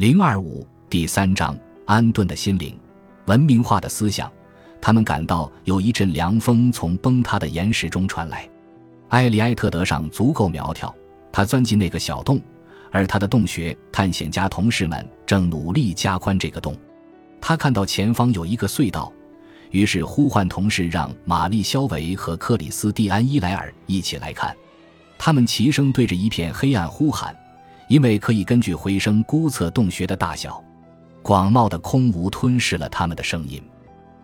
零二五第三章：安顿的心灵，文明化的思想。他们感到有一阵凉风从崩塌的岩石中传来。埃里埃特德上足够苗条，他钻进那个小洞，而他的洞穴探险家同事们正努力加宽这个洞。他看到前方有一个隧道，于是呼唤同事让玛丽肖维和克里斯蒂安伊莱尔一起来看。他们齐声对着一片黑暗呼喊。因为可以根据回声估测洞穴的大小，广袤的空无吞噬了他们的声音。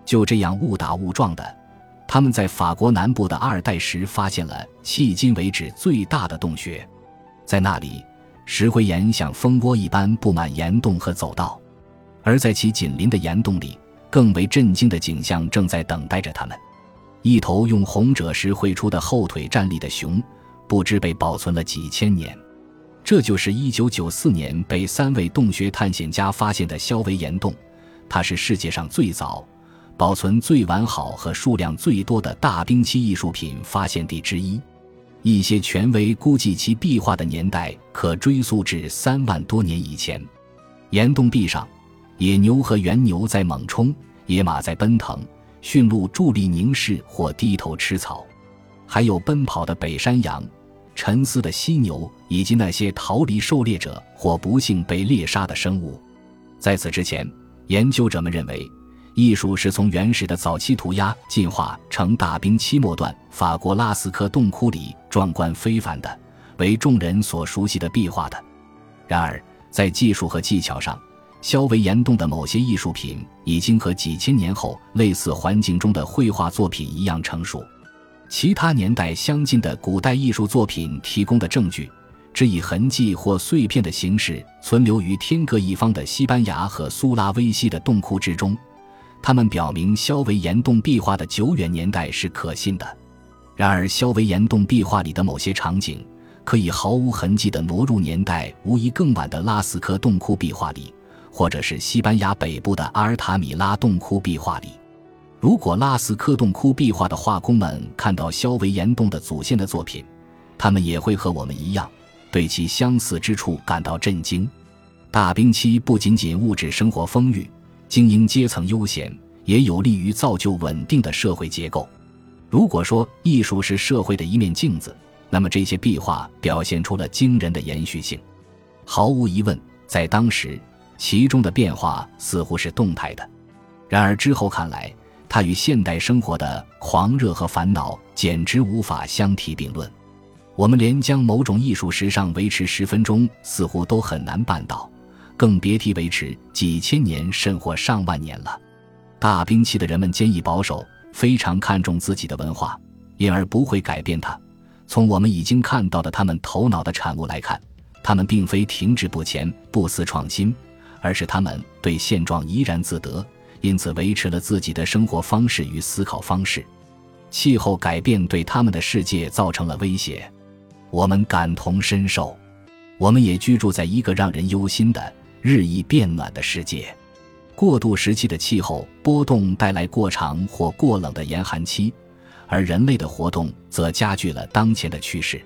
就这样误打误撞的，他们在法国南部的阿尔代什发现了迄今为止最大的洞穴。在那里，石灰岩像蜂窝一般布满岩洞和走道，而在其紧邻的岩洞里，更为震惊的景象正在等待着他们：一头用红赭石绘出的后腿站立的熊，不知被保存了几千年。这就是1994年被三位洞穴探险家发现的肖维岩洞，它是世界上最早、保存最完好和数量最多的大冰期艺术品发现地之一。一些权威估计其壁画的年代可追溯至三万多年以前。岩洞壁上，野牛和原牛在猛冲，野马在奔腾，驯鹿伫立凝视或低头吃草，还有奔跑的北山羊。沉思的犀牛，以及那些逃离狩猎者或不幸被猎杀的生物。在此之前，研究者们认为，艺术是从原始的早期涂鸦进化成大冰期末段法国拉斯科洞窟里壮观非凡的、为众人所熟悉的壁画的。然而，在技术和技巧上，肖维岩洞的某些艺术品已经和几千年后类似环境中的绘画作品一样成熟。其他年代相近的古代艺术作品提供的证据，只以痕迹或碎片的形式存留于天各一方的西班牙和苏拉威西的洞窟之中。它们表明肖维岩洞壁画的久远年代是可信的。然而，肖维岩洞壁画里的某些场景可以毫无痕迹地挪入年代无疑更晚的拉斯科洞窟壁画里，或者是西班牙北部的阿尔塔米拉洞窟壁画里。如果拉斯科洞窟壁画的画工们看到肖维岩洞的祖先的作品，他们也会和我们一样，对其相似之处感到震惊。大冰期不仅仅物质生活丰裕，精英阶层悠闲，也有利于造就稳定的社会结构。如果说艺术是社会的一面镜子，那么这些壁画表现出了惊人的延续性。毫无疑问，在当时，其中的变化似乎是动态的。然而之后看来，它与现代生活的狂热和烦恼简直无法相提并论。我们连将某种艺术时尚维持十分钟似乎都很难办到，更别提维持几千年甚或上万年了。大兵器的人们坚毅保守，非常看重自己的文化，因而不会改变它。从我们已经看到的他们头脑的产物来看，他们并非停滞不前、不思创新，而是他们对现状怡然自得。因此，维持了自己的生活方式与思考方式。气候改变对他们的世界造成了威胁，我们感同身受。我们也居住在一个让人忧心的、日益变暖的世界。过渡时期的气候波动带来过长或过冷的严寒期，而人类的活动则加剧了当前的趋势。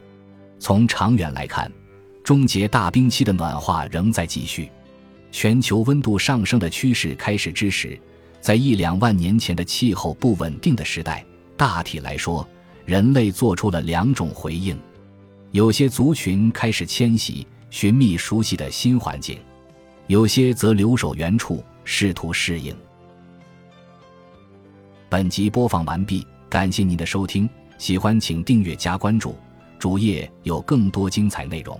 从长远来看，终结大冰期的暖化仍在继续。全球温度上升的趋势开始之时，在一两万年前的气候不稳定的时代，大体来说，人类做出了两种回应：有些族群开始迁徙，寻觅熟悉的新环境；有些则留守原处，试图适应。本集播放完毕，感谢您的收听，喜欢请订阅加关注，主页有更多精彩内容。